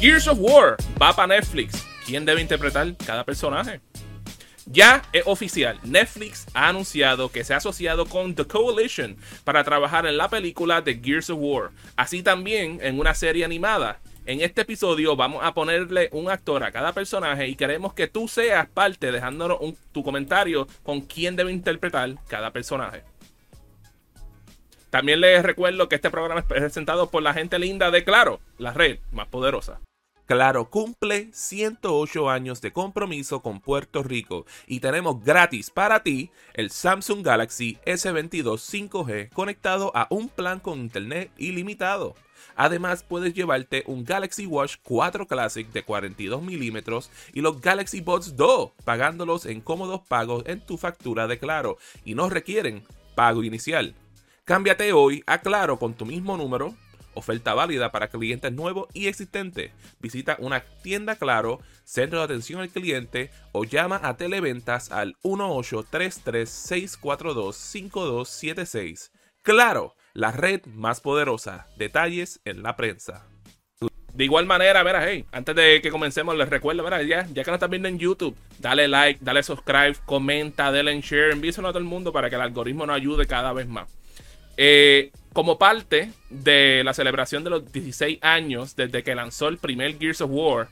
Gears of War va para Netflix. ¿Quién debe interpretar cada personaje? Ya es oficial, Netflix ha anunciado que se ha asociado con The Coalition para trabajar en la película de Gears of War, así también en una serie animada. En este episodio vamos a ponerle un actor a cada personaje y queremos que tú seas parte dejándonos tu comentario con quién debe interpretar cada personaje. También les recuerdo que este programa es presentado por la gente linda de Claro, la red más poderosa. Claro cumple 108 años de compromiso con Puerto Rico y tenemos gratis para ti el Samsung Galaxy S22 5G conectado a un plan con internet ilimitado. Además, puedes llevarte un Galaxy Watch 4 Classic de 42 milímetros y los Galaxy Buds 2, pagándolos en cómodos pagos en tu factura de Claro y no requieren pago inicial. Cámbiate hoy a Claro con tu mismo número Oferta válida para clientes nuevos y existentes. Visita una tienda Claro, centro de atención al cliente o llama a Televentas al 1833-642-5276. Claro, la red más poderosa. Detalles en la prensa. De igual manera, verá, hey, antes de que comencemos, les recuerdo, verá, ya, ya que nos están viendo en YouTube, dale like, dale subscribe, comenta, dale en share, envíeselo a todo el mundo para que el algoritmo nos ayude cada vez más. Eh, como parte de la celebración de los 16 años desde que lanzó el primer Gears of War,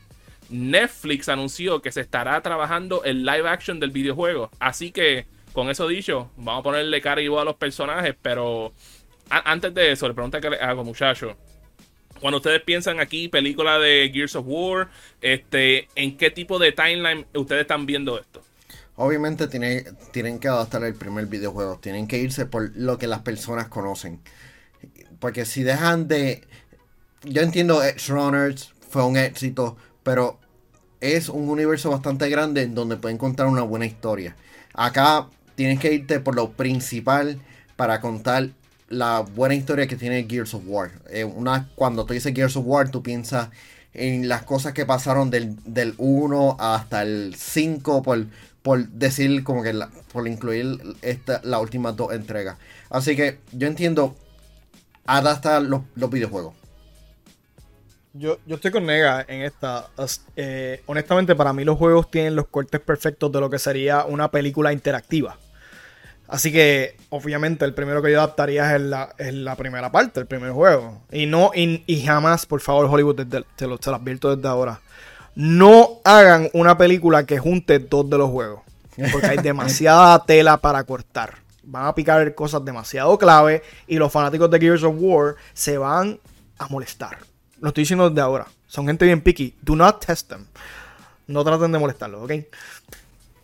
Netflix anunció que se estará trabajando el live action del videojuego. Así que, con eso dicho, vamos a ponerle cara y voz a los personajes. Pero antes de eso, le pregunta que le hago, muchachos. Cuando ustedes piensan aquí, película de Gears of War, este, ¿en qué tipo de timeline ustedes están viendo esto? Obviamente tienen que adaptar el primer videojuego, tienen que irse por lo que las personas conocen. Porque si dejan de... Yo entiendo Edge Runners fue un éxito, pero es un universo bastante grande en donde pueden contar una buena historia. Acá tienes que irte por lo principal para contar la buena historia que tiene Gears of War. Eh, una, cuando tú dices Gears of War, tú piensas en las cosas que pasaron del, del 1 hasta el 5 por por decir como que por incluir esta, las últimas dos entregas. Así que yo entiendo, adapta los, los videojuegos. Yo, yo estoy con Nega en esta. Eh, honestamente, para mí los juegos tienen los cortes perfectos de lo que sería una película interactiva. Así que, obviamente, el primero que yo adaptaría es la, la primera parte, el primer juego. Y no, y, jamás, por favor, Hollywood, te, lo, te lo advierto desde ahora no hagan una película que junte dos de los juegos. Porque hay demasiada tela para cortar. Van a picar cosas demasiado clave y los fanáticos de Gears of War se van a molestar. Lo estoy diciendo desde ahora. Son gente bien picky. Do not test them. No traten de molestarlos, ¿ok?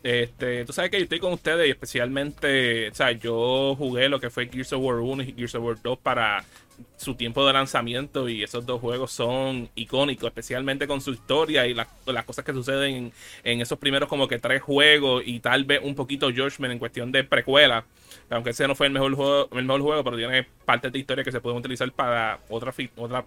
Este, tú sabes que yo estoy con ustedes y especialmente, o sea, yo jugué lo que fue Gears of War 1 y Gears of War 2 para su tiempo de lanzamiento y esos dos juegos son icónicos, especialmente con su historia y las cosas que suceden en, esos primeros como que tres juegos y tal vez un poquito Judgment en cuestión de precuela, aunque ese no fue el mejor juego, el mejor juego, pero tiene partes de historia que se pueden utilizar para otra, otra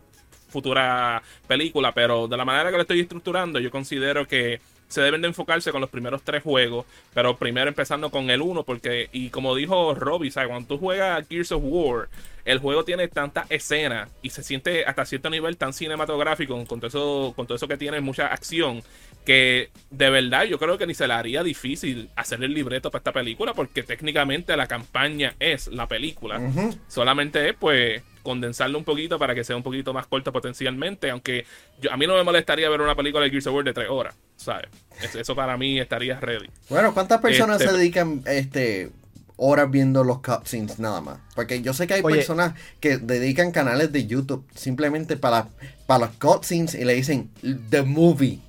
futura película, pero de la manera que lo estoy estructurando, yo considero que se deben de enfocarse con los primeros tres juegos, pero primero empezando con el uno, porque, y como dijo Robbie, ¿sabes? cuando tú juegas Gears of War, el juego tiene tanta escena y se siente hasta cierto nivel tan cinematográfico, con todo eso, con todo eso que tiene mucha acción, que de verdad yo creo que ni se le haría difícil hacer el libreto para esta película, porque técnicamente la campaña es la película. Solamente es, pues, condensarlo un poquito para que sea un poquito más corto potencialmente, aunque yo, a mí no me molestaría ver una película de Gears of War de tres horas, ¿sabes? Eso, para mí estaría ready. Bueno, ¿cuántas personas este, se dedican este horas viendo los cutscenes nada más? Porque yo sé que hay personas que dedican canales de YouTube simplemente para, para los cutscenes y le dicen The Movie.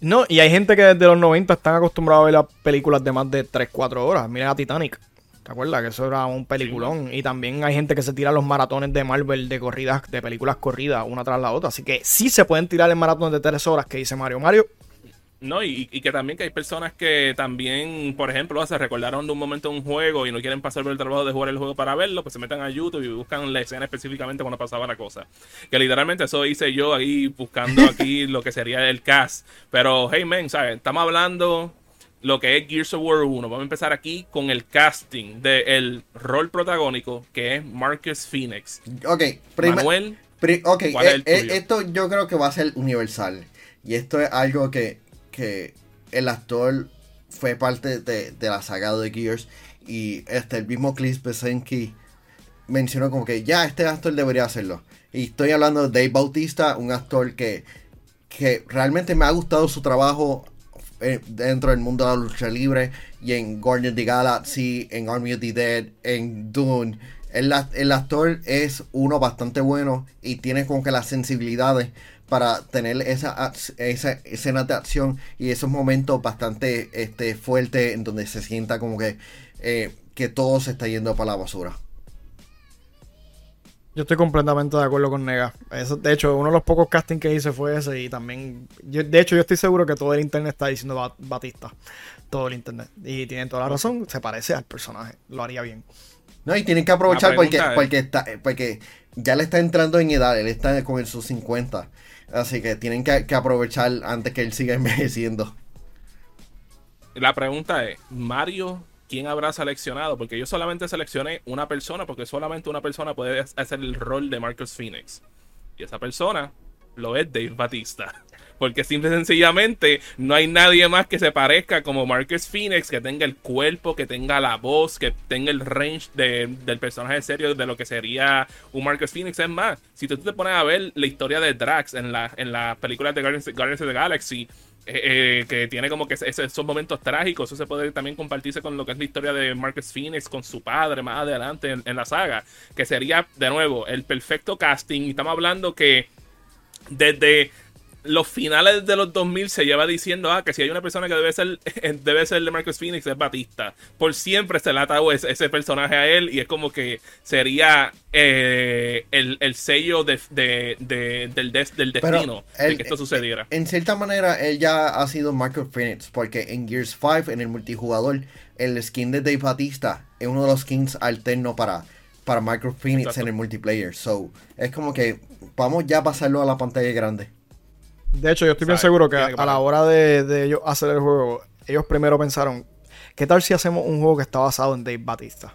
No, y hay gente que desde los 90 están acostumbrados a ver las películas de más de 3, 4 horas. Mira a Titanic. ¿Te acuerdas? Que eso era un peliculón. Y también hay gente que se tira los maratones de Marvel de corridas, de películas corridas, una tras la otra. Así que sí se pueden tirar el maratón de 3 horas que dice Mario. Mario. No, y, que también que hay personas que también, por ejemplo, se recordaron de un momento un juego y no quieren pasar por el trabajo de jugar el juego para verlo, pues se metan a YouTube y buscan la escena específicamente cuando pasaba la cosa. Que literalmente eso hice yo ahí buscando aquí lo que sería el cast. Pero, hey, men, ¿sabes? Estamos hablando lo que es Gears of War 1. Vamos a empezar aquí con el casting del rol protagónico que es Marcus Phoenix. Ok, Manuel ok, eh, eh, esto yo creo que va a ser universal. Y esto es algo que, que el actor fue parte de, la saga de Gears. Y este, el mismo Chris Besenki mencionó como que ya este actor debería hacerlo. Y estoy hablando de Dave Bautista, un actor que, que realmente me ha gustado su trabajo eh, dentro del mundo de la lucha libre y en Guardians of the Galaxy, en Army of the Dead, en Dune. El, el, actor es uno bastante bueno y tiene como que las sensibilidades para tener esa, esa escena de acción y esos momentos bastante este, fuertes en donde se sienta como que, eh, que todo se está yendo para la basura. Yo estoy completamente de acuerdo con Nega. Eso, de hecho, uno de los pocos castings que hice fue ese y también... de hecho, yo estoy seguro que todo el internet está diciendo Batista. Todo el internet. Y tienen toda la razón, se parece al personaje. Lo haría bien. No, y tienen que aprovechar porque, porque, está, porque ya le está entrando en edad. Él está con sus 50. Así que tienen que, aprovechar antes que él siga envejeciendo. La pregunta es, ¿Mario quién habrá seleccionado, porque yo solamente seleccioné una persona, porque solamente una persona puede hacer el rol de Marcus Phoenix. Y esa persona lo es Dave Batista. Porque simple y sencillamente no hay nadie más que se parezca como Marcus Phoenix, que tenga el cuerpo, que tenga la voz, que tenga el range del personaje serio de lo que sería un Marcus Phoenix. Es más, si tú te pones a ver la historia de Drax en la, en las películas de Guardians, Guardians of the Galaxy, eh, eh, que tiene como que esos momentos trágicos. Eso se puede también compartirse con lo que es la historia de Marcus Phoenix con su padre más adelante en, la saga. Que sería, de nuevo, el perfecto casting. Y estamos hablando que desde los finales de los 2000 se lleva diciendo ah, que si hay una persona que debe ser debe ser de Marcus Phoenix es Batista. Por siempre se le ha atado ese, personaje a él y es como que sería eh, el, sello de, del, destino de que esto sucediera. En cierta manera, él ya ha sido Marcus Phoenix porque en Gears 5, en el multijugador, el skin de Dave Batista es uno de los skins alternos para, para Marcus Phoenix en el multiplayer. So, es como que vamos ya a pasarlo a la pantalla grande. De hecho, yo estoy bien seguro que, a la hora de, ellos hacer el juego, ellos primero pensaron, ¿qué tal si hacemos un juego que está basado en Dave Batista?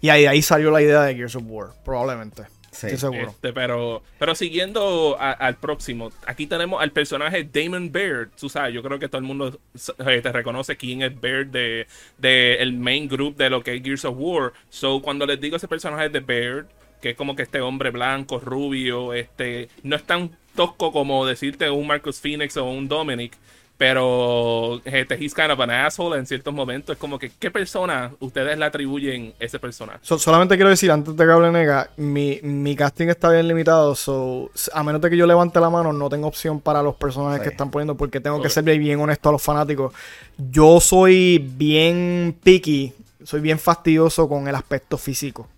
Y ahí, ahí salió la idea de Gears of War, probablemente. Sí, estoy seguro. Este, pero, pero siguiendo al próximo, aquí tenemos al personaje Damon Baird. Tú sabes, yo creo que todo el mundo eh, te reconoce quién es Baird de, de, el main group de lo que es Gears of War. So, cuando les digo ese personaje de Baird, que es como que este hombre blanco, rubio, este, no es tan tosco como decirte un Marcus Phoenix o un Dominic, pero este, he's kind of an asshole en ciertos momentos. Es como que, ¿qué persona ustedes le atribuyen ese personaje? solamente quiero decir, antes de que hable nega, mi, mi casting está bien limitado. So, a menos de que yo levante la mano, no tengo opción para los personajes que están poniendo, porque tengo que ser bien honesto a los fanáticos. Yo soy bien picky, soy bien fastidioso con el aspecto físico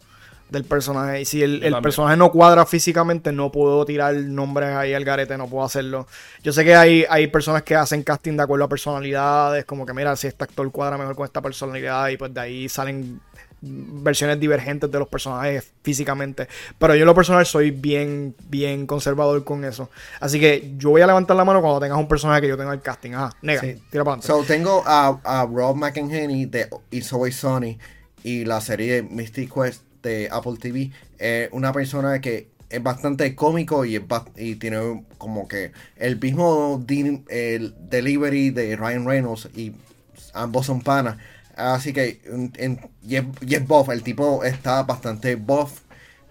del personaje. Y si el, personaje no cuadra físicamente, no puedo tirar nombres ahí al garete, no puedo hacerlo. Yo sé que hay, hay personas que hacen casting de acuerdo a personalidades, como que mira, si este actor cuadra mejor con esta personalidad, y pues de ahí salen versiones divergentes de los personajes físicamente. Pero yo en lo personal soy bien, bien conservador con eso. Así que yo voy a levantar la mano cuando tengas un personaje que yo tenga el casting. Ajá, nega, tira para So, tengo a, a Rob McEnhaney de It's Always Sunny y la serie Mystic Quest de Apple TV, es una persona que es bastante cómico y, y tiene como que el mismo el delivery de Ryan Reynolds y ambos son panas. Así que y, es, buff, el tipo está bastante buff.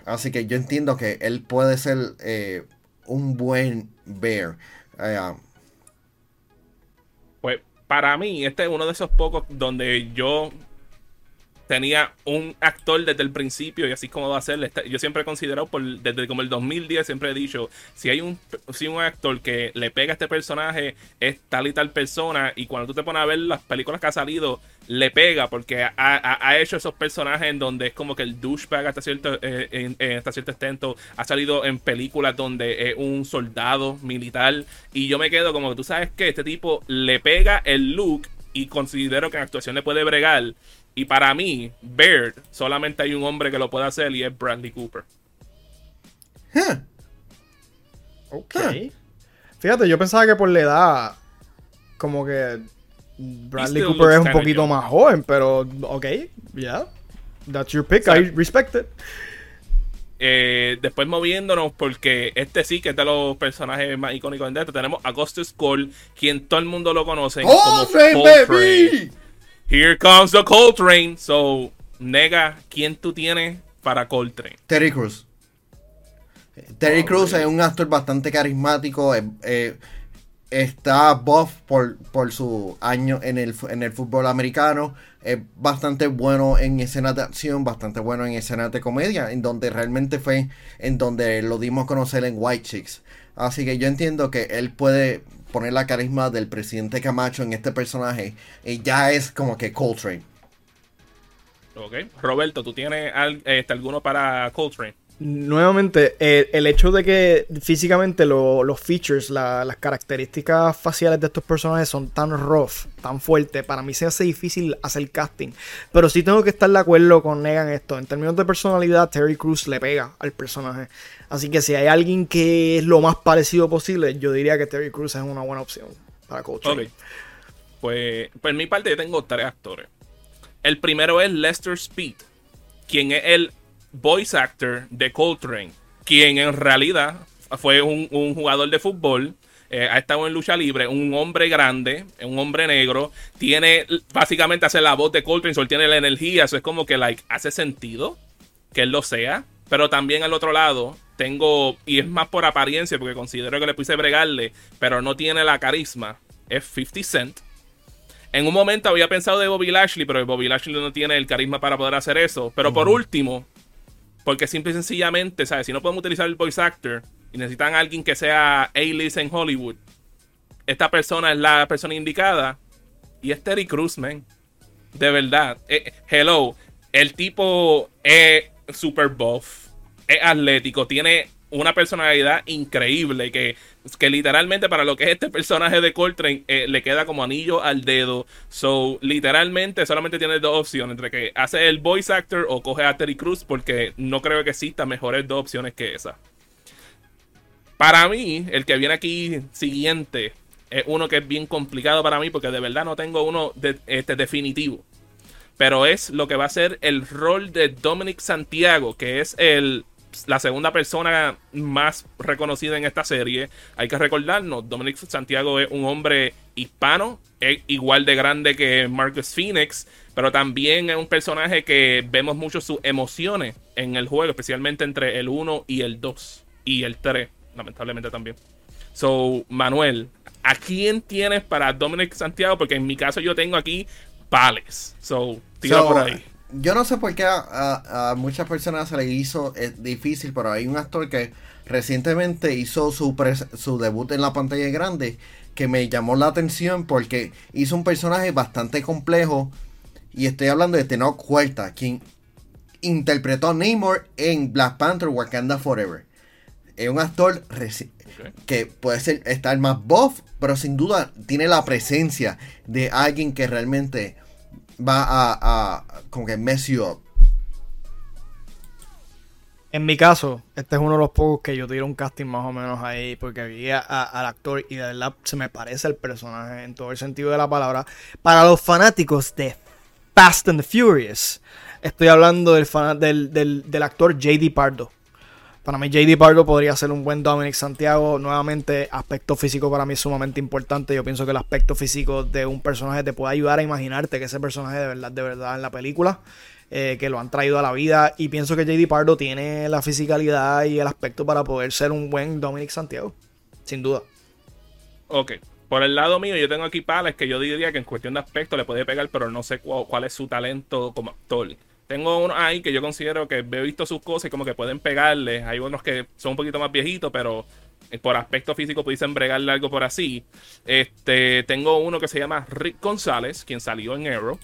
Así que yo entiendo que él puede ser eh, un buen bear. Eh, pues para mí, este es uno de esos pocos donde yo tenía un actor desde el principio y así como va a ser. Yo siempre he considerado, desde como el 2010, siempre he dicho, si hay un, si un actor que le pega a este personaje, es tal y tal persona, y cuando tú te pones a ver las películas que ha salido, le pega porque ha, hecho esos personajes en donde es como que el douchebag hasta cierto, eh, hasta cierto extento ha salido en películas donde es un soldado militar y yo me quedo como que tú sabes que este tipo le pega el look y considero que en actuación le puede bregar y para mí, Baird, solamente hay un hombre que lo puede hacer y es Bradley Cooper. Ok. Fíjate, yo pensaba que por la edad, como que Bradley Cooper es un poquito más joven, pero ok, yeah. That's your pick, I respect it. Eh, después moviéndonos, porque este sí que es de los personajes más icónicos de esto. Tenemos Augustus Cole, quien todo el mundo lo conoce. como baby! Here comes the Coltrane. So, nega, ¿quién tú tienes para Coltrane? Terry Cruz. Terry Oh, Cruz es un actor bastante carismático. eh, eh, está buff por, por su año en el, en el fútbol americano. Es bastante bueno en escenas de acción, bastante bueno en escenas de comedia, en donde realmente fue en donde lo dimos a conocer en White Chicks. Así que yo entiendo que él puede poner la carisma del presidente Camacho en este personaje y ya es como que Coltrane. Ok. Roberto, ¿tú tienes este, alguno para Coltrane? Nuevamente, el hecho de que físicamente lo- los features, la- las características faciales de estos personajes son tan rough, tan fuertes, para mí se hace difícil hacer casting. Pero sí tengo que estar de acuerdo con Negan esto. En términos de personalidad, Terry Crews le pega al personaje. Así que si hay alguien que es lo más parecido posible, yo diría que Terry Crews es una buena opción para Coltrane. Ok. Pues, por mi parte, yo tengo tres actores. El primero es Lester Speed, quien es el voice actor de Coltrane, quien en realidad fue un, un jugador de fútbol. eh, ha estado en lucha libre, un hombre grande, un hombre negro, tiene básicamente hace la voz de Coltrane, so él tiene la energía, eso es como que like hace sentido que él lo sea, pero también al otro lado tengo, y es más por apariencia, porque considero que le puse bregarle, pero no tiene la carisma, es 50 Cent. En un momento había pensado de Bobby Lashley, pero Bobby Lashley no tiene el carisma para poder hacer eso. Pero por último, porque simple y sencillamente, ¿sabes? Si no podemos utilizar el voice actor y necesitan a alguien que sea A-list en Hollywood, esta persona es la persona indicada. Y es Terry Crews, man. De verdad. Eh, hello. El tipo es super buff. Es atlético. Tiene una personalidad increíble. Que, que literalmente para lo que es este personaje de Coltrane eh, le queda como anillo al dedo. So, literalmente solamente tiene dos opciones. Entre que hace el voice actor o coge a Terry Crews. Porque no creo que existan mejores dos opciones que esa. Para mí, el que viene aquí siguiente es uno que es bien complicado para mí porque de verdad no tengo uno este, definitivo. Pero es lo que va a ser el rol de Dominic Santiago, que es el, la segunda persona más reconocida en esta serie. Hay que recordarnos, Dominic Santiago es un hombre hispano, es igual de grande que Marcus Phoenix, pero también es un personaje que vemos mucho sus emociones en el juego, especialmente entre el 1 y el 2 y el 3, lamentablemente también. So, Manuel, ¿a quién tienes para Dominic Santiago? Porque en mi caso yo tengo aquí Pales. So, tira So, por ahí. Yo no sé por qué a, a- a muchas personas se le hizo eh, difícil, pero hay un actor que recientemente hizo su, su debut en la pantalla grande que me llamó la atención porque hizo un personaje bastante complejo y estoy hablando de Tenoch Huerta, quien interpretó a Namor en Black Panther Wakanda Forever. Es un actor que puede ser estar más buff, pero sin duda tiene la presencia de alguien que realmente va a, como que mess you up. En mi caso, este es uno de los pocos que yo tiro un casting más o menos ahí, porque vi al actor y de verdad se me parece el personaje en todo el sentido de la palabra. Para los fanáticos de Fast and Furious, estoy hablando del, fana- del, del- del actor JD Pardo. Para mí JD Pardo podría ser un buen Dominic Santiago. Nuevamente, aspecto físico para mí es sumamente importante. Yo pienso que el aspecto físico de un personaje te puede ayudar a imaginarte que ese personaje de verdad, de verdad en la película, eh, que lo han traído a la vida. Y pienso que JD Pardo tiene la fisicalidad y el aspecto para poder ser un buen Dominic Santiago. Sin duda. Ok. Por el lado mío, yo tengo aquí Pales que yo diría que en cuestión de aspecto le puede pegar, pero no sé cu- cuál es su talento como actor. Tengo uno ahí que yo considero que he visto sus cosas y como que pueden pegarle. Hay unos que son un poquito más viejitos, pero eh, por aspecto físico pudiesen bregarle algo por así. Este, tengo uno que se llama Rick González, quien salió en Arrow.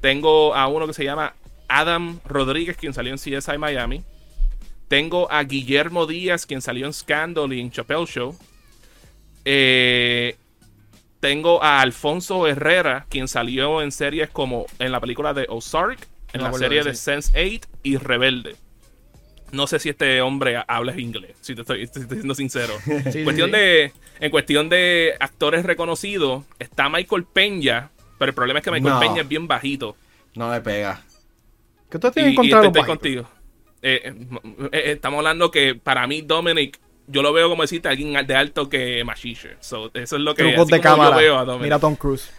Tengo a uno que se llama Adam Rodríguez, quien salió en CSI Miami. Tengo a Guillermo Díaz, quien salió en Scandal y en Chappelle Show. Eh, tengo a Alfonso Herrera, quien salió en series como en la película de Ozark, en la serie de sí. Sense8 y Rebelde. No sé si este hombre habla inglés, si te estoy, te estoy siendo sincero. Sí, cuestión sí. De, en cuestión de actores reconocidos, está Michael Peña, pero el problema es que Michael No. Peña es bien bajito. No le pega. ¿Qué tú tienes en y contra de estoy los bajitos? contigo. eh, eh, estamos hablando que para mí Dominic, yo lo veo como decirte alguien de alto que Machisher. So, eso es lo que Trucos de cámara. veo a. Mira Tom Cruise.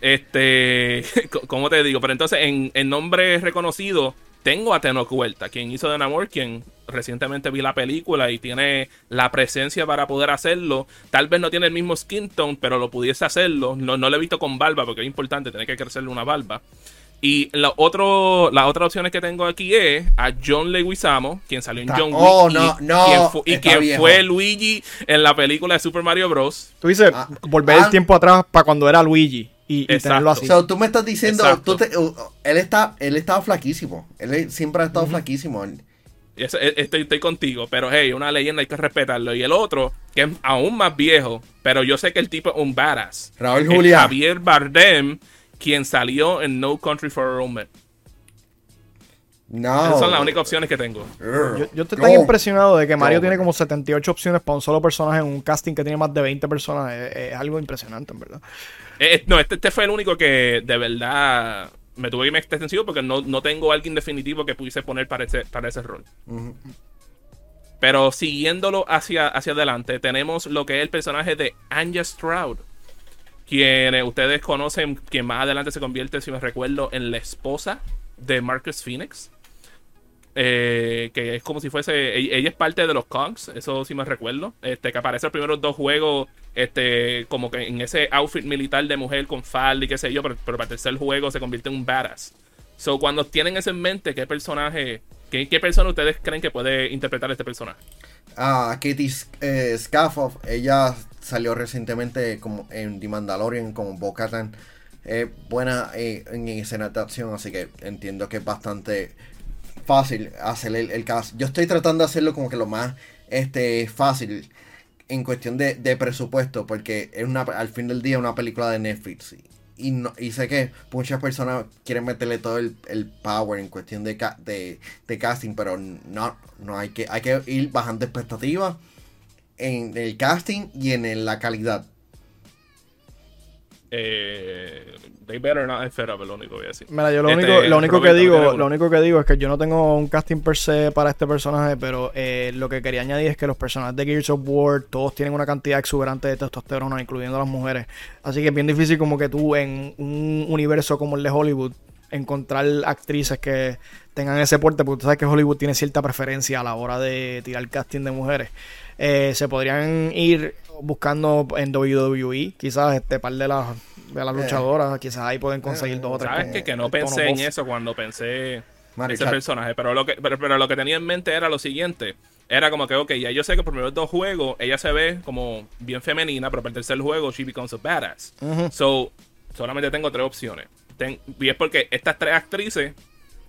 Este, ¿cómo te digo? Pero entonces, en, en nombre reconocido, tengo a Tenoch Huerta, quien hizo The Namor, quien recientemente vi la película y tiene la presencia para poder hacerlo. Tal vez no tiene el mismo skin tone, pero lo pudiese hacerlo. No, no lo he visto con barba, porque es importante tener que crecerle una barba. Y la, otro, las otras opciones que tengo aquí es a John Leguizamo, quien salió en Está- John Wick. oh, y, no, no, quien fu- y quien fue Luigi en la película de Super Mario Bros. Tú dices, Ah, volver ah. el tiempo atrás para cuando era Luigi y, y tenerlo así. So, tú me estás diciendo, tú te- uh, él está, él estaba flaquísimo. Él siempre ha estado flaquísimo. E- Estoy, estoy contigo, pero hey, una leyenda hay que respetarlo. Y el otro, que es aún más viejo, pero yo sé que el tipo es un badass. Raúl es Juliá. Javier Bardem, quien salió en No Country for Old Men. No. Esas son las únicas opciones que tengo. Yo, yo estoy No. tan impresionado de que Mario No, tiene como 78 opciones para un solo personaje en un casting que tiene más de 20 personas. Es, es algo impresionante, en verdad. Eh, eh, no, este, este fue el único que de verdad me tuve que irme extensivo porque no, no tengo alguien definitivo que pudiese poner para ese, para ese rol. Pero siguiéndolo hacia, hacia adelante, tenemos lo que es el personaje de Anja Stroud. Quien eh, ustedes conocen, quien más adelante se convierte, si me recuerdo, en la esposa de Marcus Phoenix. Eh, que es como si fuese. Ella, ella es parte de los Kongs, eso sí me recuerdo. Este, que aparece en los primeros dos juegos. Este, como que en ese outfit militar de mujer con falda y qué sé yo. Pero, pero para el tercer juego se convierte en un badass. So, cuando tienen eso en mente, ¿qué personaje, qué, qué persona ustedes creen que puede interpretar este personaje? Ah, Katie eh, ella salió recientemente como en The Mandalorian como Bo-Katan. Eh, buena en escena de acción, así que entiendo que es bastante fácil hacer el, el cast. Yo estoy tratando de hacerlo como que lo más este fácil en cuestión de, de presupuesto, porque es una al fin del día una película de Netflix. Y, no- y sé que muchas personas quieren meterle todo el, el power en cuestión de, de, de casting, pero no, no hay que, hay que ir bajando expectativas en el casting y en la calidad. Eh, they better not F up, es lo único que voy a decir. Mira, yo lo Este, único, lo único que Roberto, ¿no digo, lo único que digo es que yo no tengo un casting per se para este personaje, pero eh, lo que quería añadir es que los personajes de Gears of War todos tienen una cantidad exuberante de testosterona, incluyendo a las mujeres. Así que es bien difícil como que tú en un universo como el de Hollywood encontrar actrices que tengan ese porte, porque tú sabes que Hollywood tiene cierta preferencia a la hora de tirar casting de mujeres. Eh, se podrían ir buscando en WWE, quizás este par de las de las Eh. luchadoras, quizás ahí pueden conseguir dos o tres. ¿Sabes con- qué? Que no pensé en eso cuando pensé Mario, ese personaje. Pero lo, que, pero, pero lo que tenía en mente era lo siguiente. Era como que, ok, ya yo sé que por primeros dos juegos ella se ve como bien femenina, pero para el tercer juego she becomes a badass. So, solamente tengo tres opciones. Ten- y es porque estas tres actrices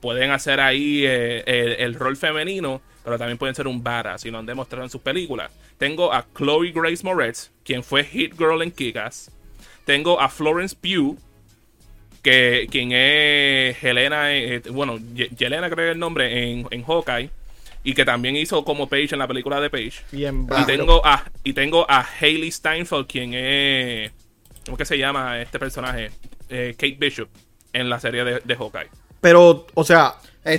pueden hacer ahí eh, el, el rol femenino, pero también pueden ser un badass y lo han demostrado en sus películas. Tengo a Chloe Grace Moretz, quien fue Hit Girl en Kick-Ass. Tengo a Florence Pugh, que quien es Helena, eh, bueno, Ye- Yelena creo que es el nombre en, en Hawkeye, y que también hizo como Paige en la película de Paige. Bien, Y tengo a y tengo a Hailey Steinfeld, quien es ¿cómo que se llama este personaje? Eh, Kate Bishop en la serie de, de Hawkeye. Pero, o sea,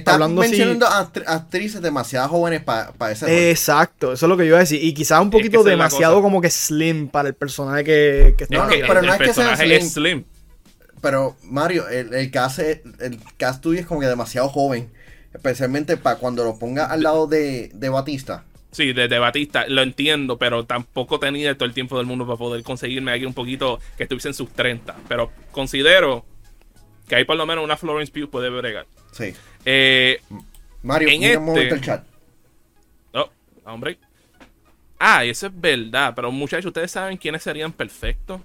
hablando así- mencionando actri- actrices demasiado jóvenes para ese rol. Exacto, eso es lo que yo iba a decir. Y quizás un poquito es demasiado como que slim para el personaje que, que está No, no, pero el, no es que sea slim. es slim. Pero Mario, el, el cast es- el cast tuyo es como que demasiado joven. Especialmente para cuando lo ponga al lado de, de Batista. Sí, de, de Batista, lo entiendo, pero tampoco tenía todo el tiempo del mundo para poder conseguirme alguien un poquito que estuviese en sus 30. Pero considero que ahí por lo menos una Florence Pugh puede bregar. Sí. Eh, Mario, En mira un este- momento el chat. oh, hombre. Ah, eso es verdad, pero muchachos, ustedes saben quiénes serían perfectos.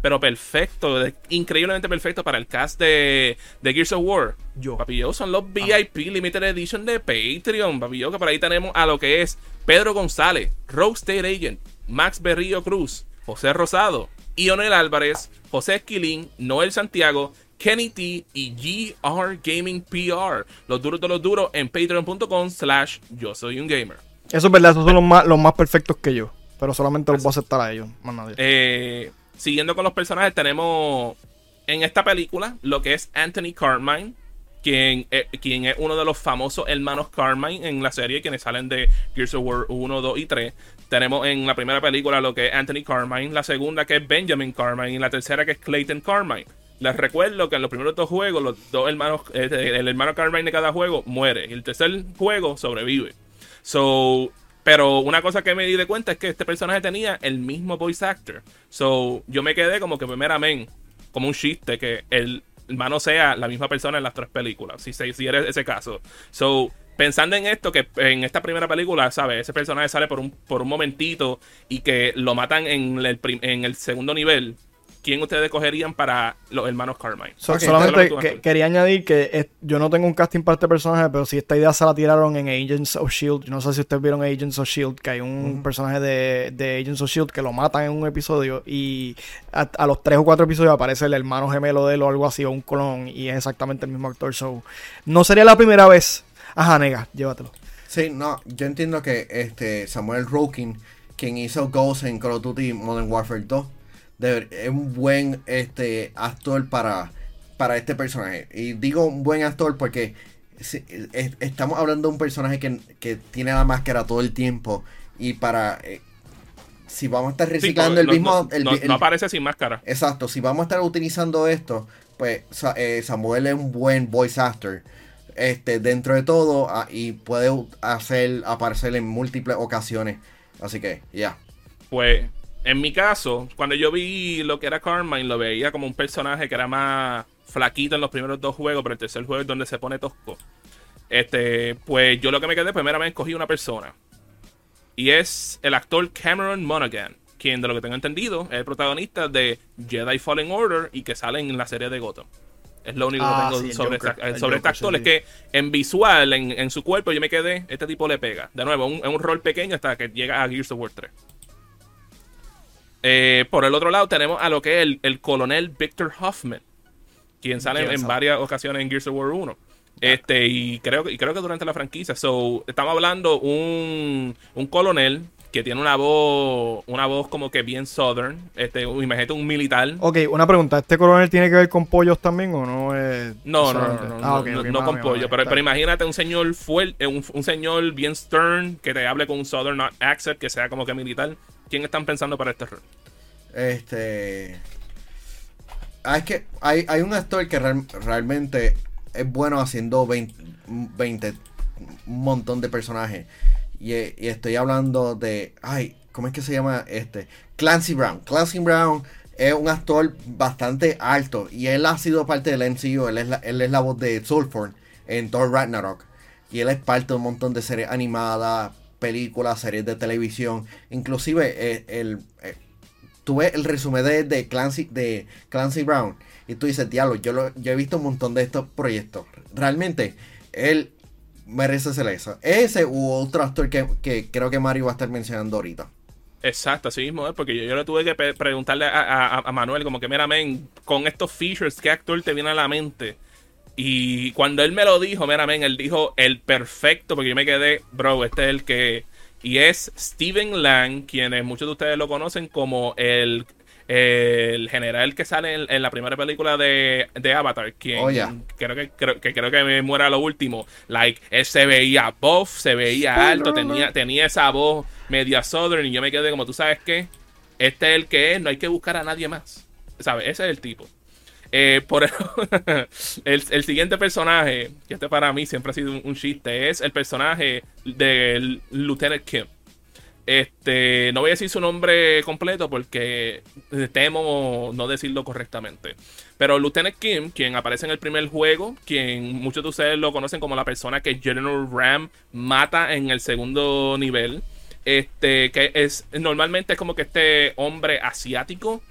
Pero perfecto, de- increíblemente perfecto para el cast de, de Gears of War. Yo. Papi, yo son los VIP Limited Edition de Patreon. Papi, yo que por ahí tenemos a lo que es Pedro González, Rogue State Agent, Max Berrío Cruz, José Rosado, Ionel Álvarez, José Esquilín, Noel Santiago, Kenny T y GR Gaming PR. Los duros de los duros en patreon.com slash yo soy un gamer. Eso es verdad, esos son los más, los más perfectos que yo. Pero solamente los voy a aceptar a ellos, más nadie. Eh, siguiendo con los personajes, tenemos en esta película lo que es Anthony Carmine, quien, eh, quien es uno de los famosos hermanos Carmine en la serie, quienes salen de Gears of War 1, 2 y 3. Tenemos en la primera película lo que es Anthony Carmine, la segunda que es Benjamin Carmine y la tercera que es Clayton Carmine. Les recuerdo que en los primeros dos juegos, los dos hermanos, eh, el hermano Carmine de cada juego muere. Y el tercer juego sobrevive. So, pero una cosa que me di de cuenta es que este personaje tenía el mismo voice actor. So, yo me quedé como que primeramente, como un chiste, que el hermano sea la misma persona en las tres películas. Si, si eres ese caso. So, pensando en esto, que en esta primera película, ¿sabes? Ese personaje sale por un, por un momentito y que lo matan en el, en el segundo nivel. ¿Quién ustedes cogerían para los hermanos Carmine? solamente quería añadir que yo no tengo un casting para este personaje, pero si esta idea se la tiraron en Agents of Shield, no sé si ustedes vieron Agents of Shield, que hay un personaje de, Agents of Shield que lo matan en un episodio y a, los tres o cuatro episodios aparece el hermano gemelo de él o algo así, o un clon, y es exactamente el mismo actor. So, no sería la primera vez. Ajá, nega, llévatelo. Sí, no, yo entiendo que este Samuel Rokin, quien hizo Ghost en Call of Duty Modern Warfare 2, es un buen este actor para, para este personaje. Y digo un buen actor porque estamos hablando de un personaje que, tiene la máscara todo el tiempo. Y para. Eh, si vamos a estar reciclando el mismo. no, aparece sin máscara. Exacto. Si vamos a estar utilizando esto, pues eh, Samuel es un buen voice actor. Este, dentro de todo. Ah, y puede hacer aparecer en múltiples ocasiones. Así que, ya. Pues en mi caso, cuando yo vi lo que era Carmine, lo veía como un personaje que era más flaquito en los primeros dos juegos, pero el tercer juego es donde se pone tosco. Este, pues yo lo que me quedé, primeramente escogí una persona. Y es el actor Cameron Monaghan, quien de lo que tengo entendido es el protagonista de Jedi Fallen Order y que sale en la serie de Gotham. Es lo único que ah, tengo sobre, este actor. Es que en visual, en, su cuerpo, yo me quedé, este tipo le pega. De nuevo, es un rol pequeño hasta que llega a Gears of War 3. Eh, por el otro lado tenemos a lo que es el, coronel Victor Hoffman, quien sale en varias ocasiones en Gears of War 1. Este, y creo, y creo que durante la franquicia. So, estamos hablando un, un coronel que tiene una voz, una voz como que bien southern. Este, imagínate un militar. Ok, una pregunta, ¿este coronel tiene que ver con pollos también o no es No, no, no, no, no, con pollos, pero, pero, imagínate un señor fuerte, un, un, señor bien stern que te hable con un southern accent que sea como que militar. ¿Quién están pensando para este rol? Este. Ah, es que hay, un actor que realmente es bueno haciendo 20, un montón de personajes. Y, estoy hablando de. Ay, ¿cómo es que se llama este? Clancy Brown. Clancy Brown es un actor bastante alto. Y él ha sido parte del MCU. Él es la, él es la voz de Sulfur en Thor Ragnarok. Y él es parte de un montón de series animadas, películas, series de televisión. Inclusive eh, el, eh, tú el resumen de, Clancy, de Clancy Brown y tú dices, diablo, yo, lo, yo he visto un montón de estos proyectos. Realmente, él merece ser eso. Ese u otro actor que, creo que Mario va a estar mencionando ahorita. Exacto, así mismo porque yo, le tuve que preguntarle a, Manuel, como que, mira, men, con estos features, ¿qué actor te viene a la mente? Y cuando él me lo dijo, mira, men, él dijo el perfecto, porque yo me quedé, bro, este es el que. Y es Steven Lang, quienes muchos de ustedes lo conocen como el, el general que sale en, la primera película de, Avatar, quien oh, creo, que, creo, que creo que me muera lo último. Like, él se veía buff, se veía alto, tenía, tenía esa voz media southern, y yo me quedé como, ¿tú sabes qué? Este es el que es, no hay que buscar a nadie más. ¿Sabes? Ese es el tipo. Eh, por el, el, siguiente personaje, que este para mí siempre ha sido un, chiste, es el personaje del Lieutenant Kim. Este, no voy a decir su nombre completo porque temo no decirlo correctamente. Pero Lieutenant Kim, quien aparece en el primer juego, quien muchos de ustedes lo conocen como la persona que General Ram mata en el segundo nivel. Este, que es normalmente es como que este hombre asiático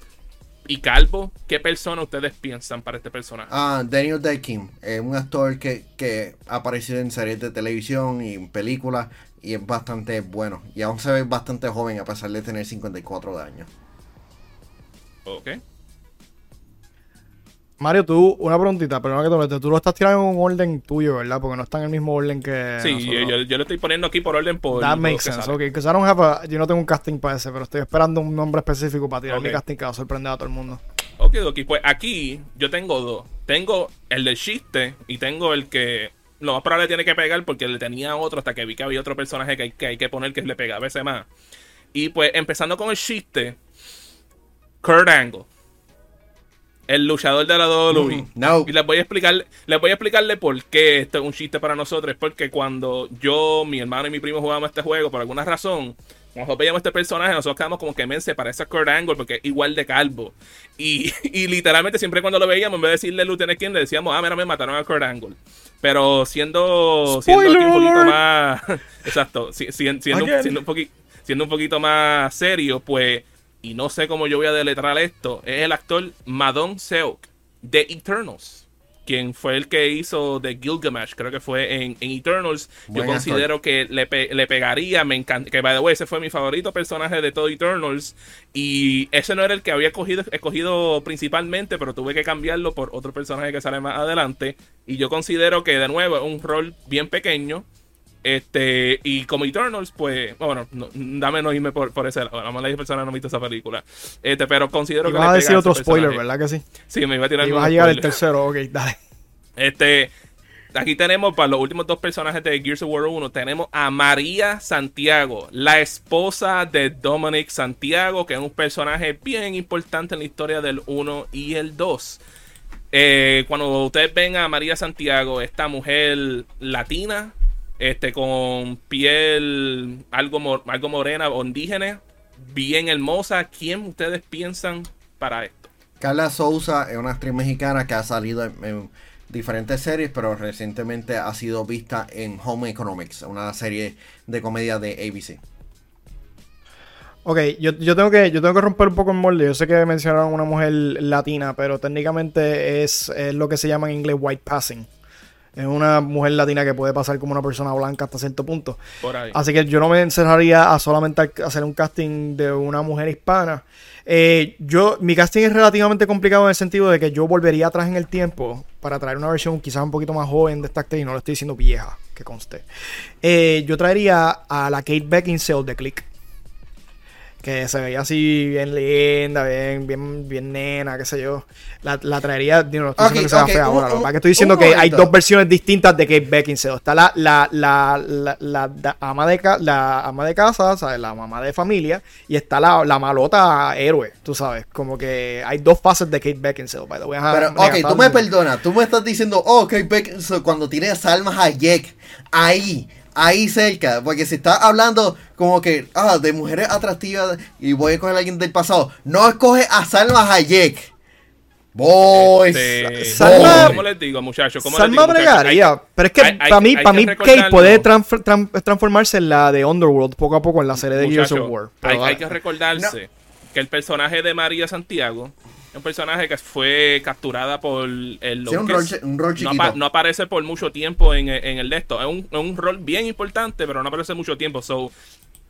y Calvo, ¿qué persona ustedes piensan para este personaje? Ah, Daniel Day Kim, es un actor que, que ha aparecido en series de televisión y en películas y es bastante bueno. Y aún se ve bastante joven a pesar de tener 54 años. Ok. Mario, tú, una preguntita, perdona que te metes. Tú lo estás tirando en un orden tuyo, ¿verdad? Porque no está en el mismo orden que. Sí, yo, yo, lo estoy poniendo aquí por orden por. That makes sense, ok. Because I don't have a, yo no tengo un casting para ese, pero estoy esperando un nombre específico para tirar mi casting que va a sorprender a todo el mundo. Ok, ok. Pues aquí yo tengo dos. Tengo el del chiste y tengo el que lo más probable tiene que pegar porque le tenía otro hasta que vi que había otro personaje que hay que, hay que poner que le pegaba ese más. Y pues empezando con el chiste, Kurt Angle. El luchador de la WWE. Mm, no. Y les voy a explicar, les voy a explicarle por qué esto es un chiste para nosotros. Es porque cuando yo, mi hermano y mi primo jugábamos este juego, por alguna razón, cuando veíamos este personaje, nosotros quedamos como que men se parece a Kurt Angle porque es igual de calvo. Y, y literalmente siempre cuando lo veíamos, en vez de decirle Lieutenant King, le decíamos, ah, mira, me mataron a Kurt Angle. Pero siendo, siendo aquí un poquito más. Exacto. si- si- siendo, siendo un poqui- siendo un poquito más serio, pues. Y no sé cómo yo voy a deletrar esto. Es el actor Madon Seok de Eternals. Quien fue el que hizo de Gilgamesh, creo que fue en, en Eternals. Yo considero que le, pe- le pegaría, me encanta. Que by the way, ese fue mi favorito personaje de todo Eternals. Y ese no era el que había escogido, escogido principalmente, pero tuve que cambiarlo por otro personaje que sale más adelante. Y yo considero que de nuevo es un rol bien pequeño. Este, y como Eternals, pues, bueno, no, dame no irme por, por ese lado. La mayoría de personas no han visto esa película. Este, pero considero Y que vas a decir otro spoiler. ¿verdad que sí? Sí, me iba a tirar Y vas a llegar al tercero, ok, dale. Este, aquí tenemos para los últimos dos personajes de Gears of War 1, tenemos a María Santiago, la esposa de Dominic Santiago, que es un personaje bien importante en la historia del 1 y el 2. Eh, cuando ustedes ven a María Santiago, esta mujer latina, este, con piel algo, algo morena o indígena, bien hermosa, ¿quién ustedes piensan para esto? Carla Souza es una actriz mexicana que ha salido en, en diferentes series, pero recientemente ha sido vista en Home Economics, una serie de comedia de ABC. Ok, yo, yo tengo que, yo tengo que romper un poco el molde. Yo sé que mencionaron una mujer latina, pero técnicamente es, es lo que se llama en inglés white passing. Es una mujer latina que puede pasar como una persona blanca hasta cierto punto. Por ahí. Así que yo no me encerraría a solamente hacer un casting de una mujer hispana. Eh, yo, mi casting es relativamente complicado en el sentido de que yo volvería atrás en el tiempo para traer una versión quizás un poquito más joven de esta actriz. No le estoy diciendo vieja, que conste. Eh, yo traería a la Kate Beckinsale de Click. Que se veía así bien linda, bien, bien, bien nena, qué sé yo. La, la traería, digo, no estoy Ok, diciendo que sea ok, fea ahora. Lo que estoy diciendo que hay dos versiones distintas de Kate Beckinsale. Está la, la, la, la, ama, de ca- la ama de casa, ¿sabes? la mamá de familia, y está la, la malota héroe, tú sabes. Como que hay dos fases de Kate Beckinsale, by the way. Ajá, Pero, ok, tú me perdonas, tú me estás diciendo, oh, Kate Beckinsale, cuando tiene a Salma Hayek, ahí, ahí cerca, porque si estás hablando como que, ah, de mujeres atractivas y voy a coger a alguien del pasado, no escoge a Salma Hayek. Boys. Este, Salma- ¿Cómo les digo, muchachos? ¿Cómo les Salma bregaría. Hay- pero es que hay- para mí, para que mí Kate puede transfer- tran- transformarse en la de Underworld poco a poco en la serie de Gears of War. hay, Pero hay dale. que recordarse que el personaje de María Santiago un personaje que fue capturada por el Sí, un que rol es- chi- un rol no, chiquito. apa- no aparece por mucho tiempo en, en el de esto. Es un, es un rol bien importante, pero no aparece mucho tiempo. So,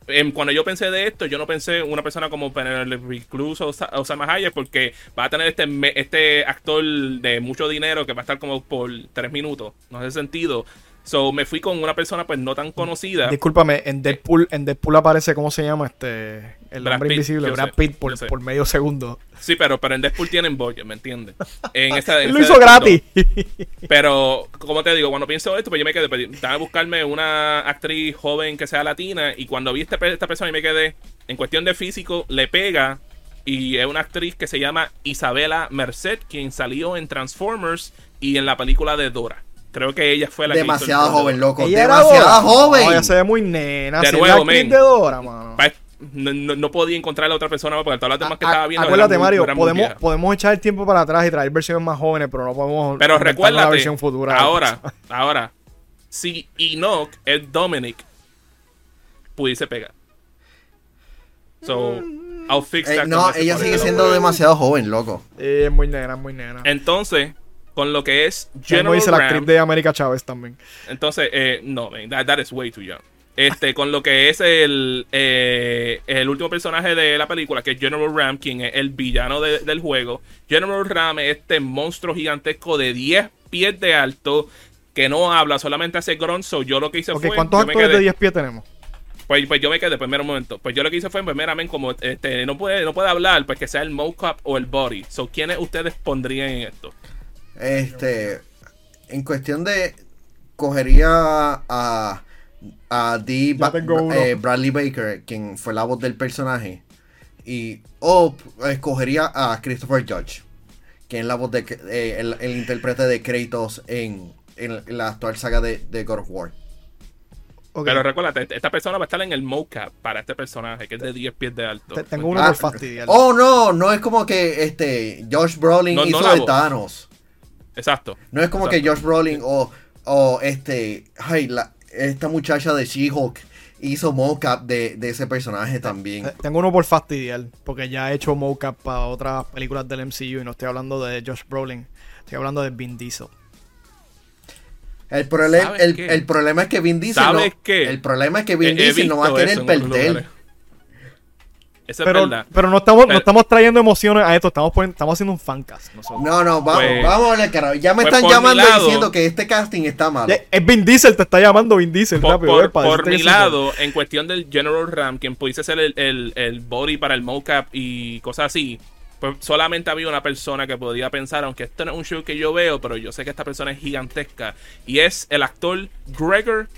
em, cuando yo pensé de esto, yo no pensé en una persona como Penelope Cruz o, Sa- o Salma Hayek porque va a tener este, este actor de mucho dinero que va a estar como por tres minutos. No hace sentido. So, me fui con una persona pues no tan conocida. Discúlpame, en Deadpool, en Deadpool aparece, ¿cómo se llama? Este, el Brad hombre Pitt, invisible, Brad sé, Pitt, por, medio segundo. Sí, pero, pero en Deadpool tienen budget, ¿me entiendes? En esta, lo esta hizo Deadpool gratis. no. Pero, como te digo, cuando pienso esto, pues yo me quedé, pues, estaba a buscarme una actriz joven que sea latina y cuando vi este, esta persona y me quedé, en cuestión de físico, le pega y es una actriz que se llama Isabela Merced, quien salió en Transformers y en la película de Dora. Creo que ella fue la que hizo Demasiado rol de joven, loco. Ella era Demasiado joven. No, ella se ve muy nena. De nuevo, la men. de Dora, mano. Pa- No, no- no podía encontrar a otra persona porque todas las demás que estaba viendo. Acuérdate, muy- Mario, muy podemos, podemos echar el tiempo para atrás y traer versiones más jóvenes, pero no podemos. Pero recuérdate, una versión futura. ahora, ahora, si Enoch es Dominic, pudiese pegar. So, I'll fix Eh, that no, ella sigue siendo demasiado joven, loco. Eh, Es muy nena, es muy nena. Entonces, con lo que es General dice la Ram, actriz de América Chávez también. entonces, eh, no, man, that, that is way too young. Este, con lo que es el, eh, el último personaje de la película, que es General Ram, quien es el villano de- del juego. General Ram es este monstruo gigantesco de 10 pies de alto, que no habla, solamente hace grunt. So, yo lo que hice Ok, fue. ¿cuántos actores quedé- de 10 pies tenemos? Pues, pues yo me quedé, pues mira un momento. Pues yo lo que hice fue, pues mira, men, como este, no puede, no puede hablar, pues que sea el mocap o el body. So, ¿quiénes ustedes pondrían en esto? Este, en cuestión de, cogería a, a D. Ba- eh, Bradley Baker, quien fue la voz del personaje, y o escogería a Christopher Judge, quien es la voz de eh, el, el intérprete de Kratos en, en la actual saga de, de God of War. Pero recuérdate, esta persona va a estar en el mocap para este personaje, que es de 10 pies de alto. te- tengo uno Ah, por fastidiar. Oh no, no es como que este Josh Brolin No, hizo de voz. Thanos. Exacto. No es como Exacto. que Josh Brolin o, o este, ay, la, esta muchacha de She-Hulk hizo mocap de, de ese personaje también. Tengo uno por fastidiar, porque ya he hecho mocap para otras películas del MCU y no estoy hablando de Josh Brolin, estoy hablando de Vin Diesel. El, problema ¿Sabes el, qué? el problema es que Vin Diesel no, ¿Sabes qué? el problema es que Vin He- he Diesel no va a querer perder. Eso es Pero, verdad. pero no estamos, no estamos trayendo emociones a esto, estamos, poniendo- estamos haciendo un fancast. nosotros. No, no, vamos, Pues- vamos a ver, carajo. Ya me pues están llamando lado- diciendo que este casting está malo. Eh, Es Vin Diesel, te está llamando Vin Diesel, Por, rápido. por- eh, mi lado, en cuestión del General Ram, quien pudiese ser el, el, el body para el mocap y cosas así, pues solamente había una persona que podía pensar, aunque esto no es un show que yo veo, pero yo sé que esta persona es gigantesca, y es el actor Gregor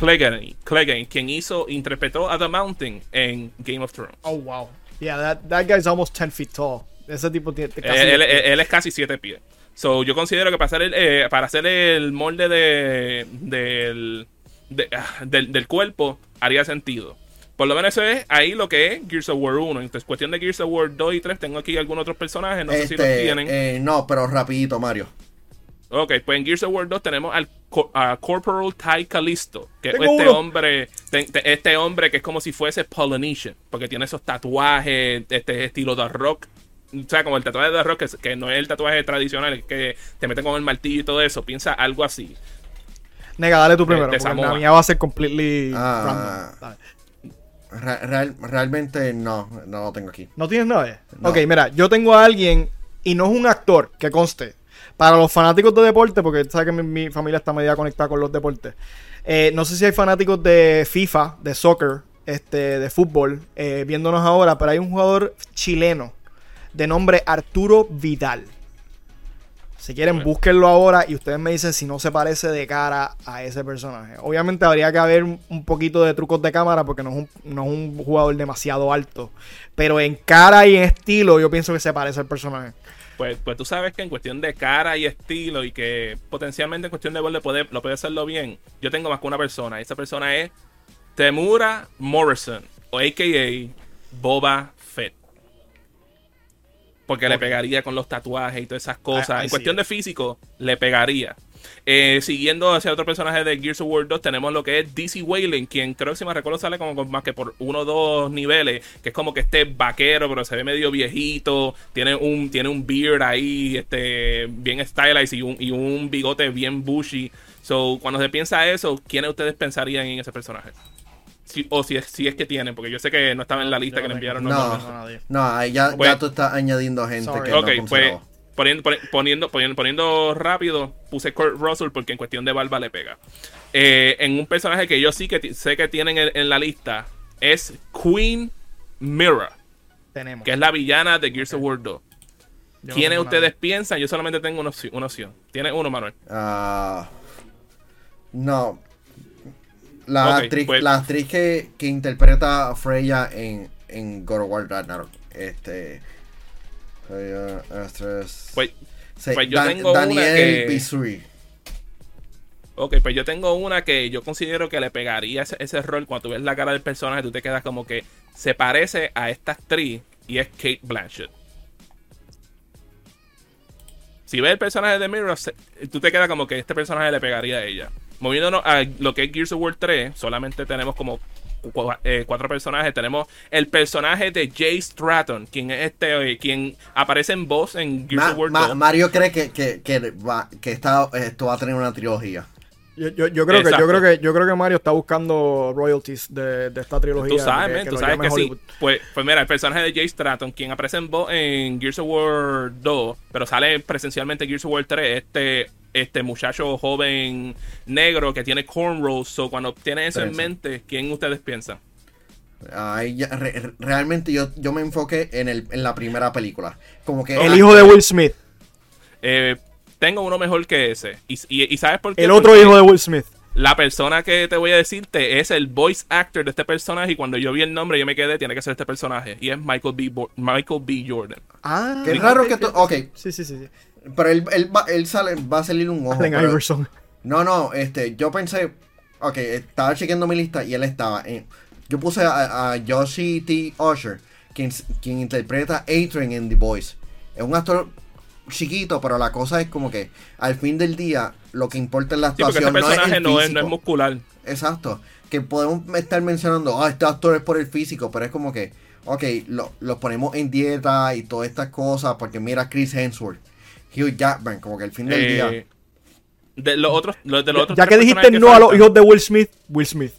Clegane, Clegane quien hizo, interpretó a The Mountain en Game of Thrones. Oh, wow. Yeah, that, that guy's almost 10 feet tall. Ese tipo tiene casi... Eh, él, él- él es casi 7 pies. So, yo considero que para hacer el, eh, para hacer el molde de, del, de- ah, del, del cuerpo haría sentido. Por lo menos eso es ahí lo que es Gears of War 1. Entonces, cuestión de Gears of War 2 y 3, tengo aquí algunos otros personajes, no sé si los Este, tienen. eh, no, pero rapidito, Mario. Ok, pues en Gears of War 2 tenemos al a Corporal Ty Callisto, que Tengo este uno. hombre, te- te- este hombre que es como si fuese Polynesian, porque tiene esos tatuajes, este estilo de rock. O sea, como el tatuaje de rock, que, no es el tatuaje tradicional, que te meten con el martillo y todo eso. Piensa algo así. Nega, dale tú primero, de porque la mía va a ser completely Ah. random. Dale. Re- real- realmente no, no lo tengo aquí. ¿No tienes nada? No. Ok, mira, yo tengo a alguien, y no es un actor, que conste. Para los fanáticos de deporte, porque sabes que mi, mi familia está media conectada con los deportes. eh, no sé si hay fanáticos de FIFA, de soccer, este, de fútbol, eh, viéndonos ahora, pero hay un jugador chileno de nombre Arturo Vidal. Si quieren, búsquenlo ahora y ustedes me dicen si no se parece de cara a ese personaje. Obviamente habría que haber un, un poquito de trucos de cámara porque no es, un, no es un jugador demasiado alto. Pero en cara y en estilo yo pienso que se parece al personaje. Pues, pues tú sabes que en cuestión de cara y estilo y que potencialmente en cuestión de gol le puede, lo puede hacerlo bien, yo tengo más que una persona. Esa persona es Temura Morrison, o a.k.a. Boba Fett. Porque le pegaría con los tatuajes y todas esas cosas. Ah, ahí en cuestión de físico, le pegaría. Eh, siguiendo hacia otro personaje de Gears of War 2, tenemos lo que es DC Wayland, quien creo que si me recuerdo sale como con más que por uno o dos niveles, que es como que este vaquero, pero se ve medio viejito, tiene un, tiene un beard ahí, este, bien stylized y un, y un bigote bien bushy. So, cuando se piensa eso, ¿quiénes ustedes pensarían en ese personaje? Si- o si es, si es que tienen, porque yo sé que no estaba en la lista Yo que le enviaron. No. no, no, no, nadie. No, ahí ya, Bueno. ya tú estás añadiendo gente Sorry. que Ok, no pues. Poniendo, poni- poniendo, poniendo, poniendo rápido, puse Kurt Russell porque en cuestión de barba le pega. Eh, en un personaje que yo sí que sé que tienen en, en la lista es Queen Mira, Tenemos. que es la villana de Gears of War 2. Yo no ¿Quiénes ustedes piensan? Yo solamente tengo una opción. Una opción. Tiene uno, Manuel. Ah, no. La, actriz, pues- la actriz que, que interpreta a Freya en, en God of War Ragnarok. Este. Pues, pues yo Dan- tengo una Daniel que- ok, pues yo tengo una que yo considero que le pegaría ese, ese rol. Cuando tú ves la cara del personaje, tú te quedas como que se parece a esta actriz y es Kate Blanchett. Si ves el personaje de Mirror, tú te quedas como que este personaje le pegaría a ella. Moviéndonos a lo que es Gears of War 3, solamente tenemos como cu- eh, cuatro personajes. Tenemos el personaje de Jay Stratton, quien es este, eh, quien aparece en voz en Gears Ma- of War Ma- 2. Mario cree que, que, que, va- que esta- esto va a tener una trilogía. Yo, yo, yo creo que, yo creo que yo creo que Mario está buscando royalties de, de esta trilogía. Tú sabes, que- man, que tú sabes que sí. Pues, pues mira, el personaje de Jay Stratton, quien aparece en, en Gears of War 2, pero sale presencialmente en Gears of War 3, este, este muchacho joven negro que tiene cornrows. So, cuando tiene eso en mente, ¿quién ustedes piensan? Ahí ya- re- re- realmente yo, yo me enfoqué en, el, en la primera película. Como que El ah, hijo de Will Smith. Eh, tengo uno mejor que ese. Y, y- y ¿sabes por qué? El otro Porque hijo de Will Smith. La persona que te voy a decirte es el voice actor de este personaje. Y cuando yo vi el nombre, yo me quedé, tiene que ser este personaje. Y es Michael B. Bo- Michael B. Jordan. Ah. Qué raro que tú. Ok, Sí, sí, sí. sí. pero él, él, va, él sale, va a salir un ojo. Allen pero- Iverson. No, no, este, yo pensé, ok, estaba chequeando mi lista y él estaba en, yo puse a, a Joshi T. Usher, quien, quien interpreta a Adrian en The Voice. Es un actor chiquito, pero la cosa es como que al fin del día lo que importa es la Sí, porque actuación, este personaje no es es, el no es, físico. muscular. Exacto, que podemos estar mencionando, ah, este actor es por el físico, pero es como que, ok, lo, lo ponemos en dieta y todas estas cosas, porque mira Chris Hemsworth, Hugh Jackman, como que al fin del Eh, día... de los otros, los- de los otros Ya que dijiste no a los hijos de Will Smith, Will Smith.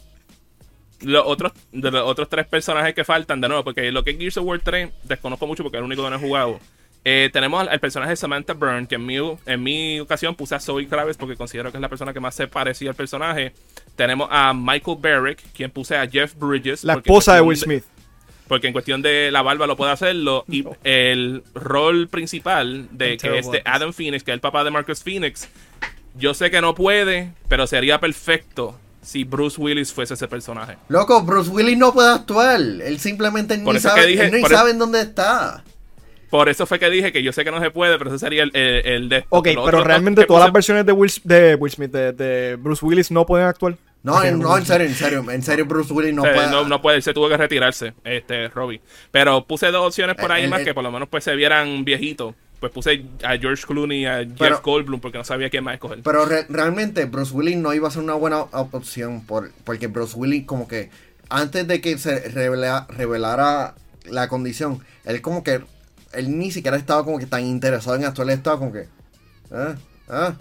los otros, de los otros tres personajes que faltan, de nuevo, porque lo que es Gears of War 3, desconozco mucho porque es el único que no he jugado. Eh, tenemos al, al personaje de Samantha Byrne, que en mi, en mi ocasión puse a Zoe Kravitz porque considero que es la persona que más se parecía al personaje. Tenemos a Michael Barrick, quien puse a Jeff Bridges. La esposa de Will Smith. Porque en cuestión de la barba lo puede hacerlo. Y el rol principal de que es de. Adam Phoenix, que es el papá de Marcus Phoenix, yo sé que no puede, pero sería perfecto si Bruce Willis fuese ese personaje. Loco, Bruce Willis no puede actuar. Él simplemente Por ni sabe, que dije- él ni sabe en dónde está. Por eso fue que dije que yo sé que no se puede, pero ese sería el, el, el de... Ok, pero realmente todas puse- las versiones de Will, de Will Smith, de, de Bruce Willis, no pueden actuar. No, en, no, en serio, en serio. En serio, Bruce Willis no Eh, puede. no, no puede, se tuvo que retirarse, este, Robbie. Pero puse dos opciones por ahí El- más el- que por lo menos pues se vieran viejitos. Pues puse a George Clooney y a Jeff Pero- Goldblum porque no sabía quién más escoger. Pero re- realmente Bruce Willis no iba a ser una buena op- opción. Por, porque Bruce Willis, como que antes de que se revela- revelara la condición, él como que. Él ni siquiera estaba como que tan interesado en actuar. Él estaba como que. Ah, ah.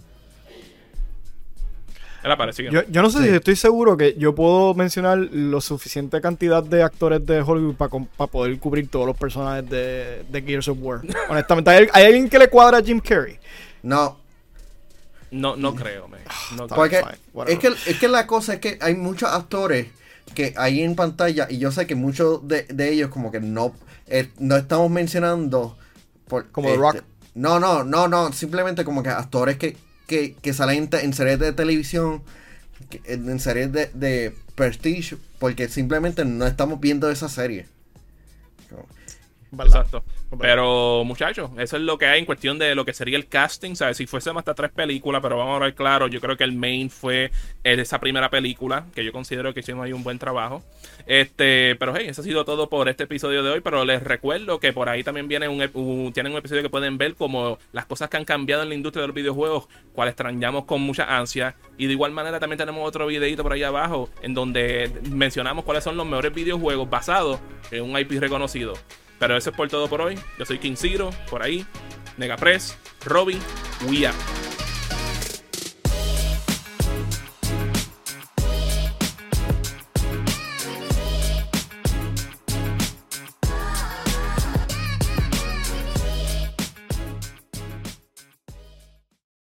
Él apareció. Yo, yo no sé Sí. si estoy seguro que yo puedo mencionar lo suficiente cantidad de actores de Hollywood para poder cubrir todos los personajes de, de Gears of War. Honestamente, ¿hay, hay alguien que le cuadra a Jim Carrey? No, No, no creo, man. No creo. Fine, whatever. es que, es que la cosa es que hay muchos actores que hay en pantalla y yo sé que muchos de, de ellos como que no, eh, no estamos mencionando por, Como este, Rock. No, no, no, no, simplemente como que actores que, que, que salen en, series de televisión, en, en series de, de Prestige, porque simplemente no estamos viendo esa serie. Exacto. Pero, muchachos, eso es lo que hay en cuestión de lo que sería el casting. ¿sabes? Si fuésemos hasta tres películas, pero vamos a ver claro, yo creo que el main fue de esa primera película, que yo considero que hicimos ahí un buen trabajo. Este, pero hey, eso ha sido todo por este episodio de hoy. Pero les recuerdo que por ahí también viene un, un- tienen un episodio que pueden ver como las cosas que han cambiado en la industria de los videojuegos, cual extrañamos con mucha ansia. Y de igual manera también tenemos otro videito por ahí abajo, en donde mencionamos cuáles son los mejores videojuegos basados en un IP reconocido. Pero eso es por todo por hoy. Yo soy King Zero, por ahí. Negapress, Robin, We Out.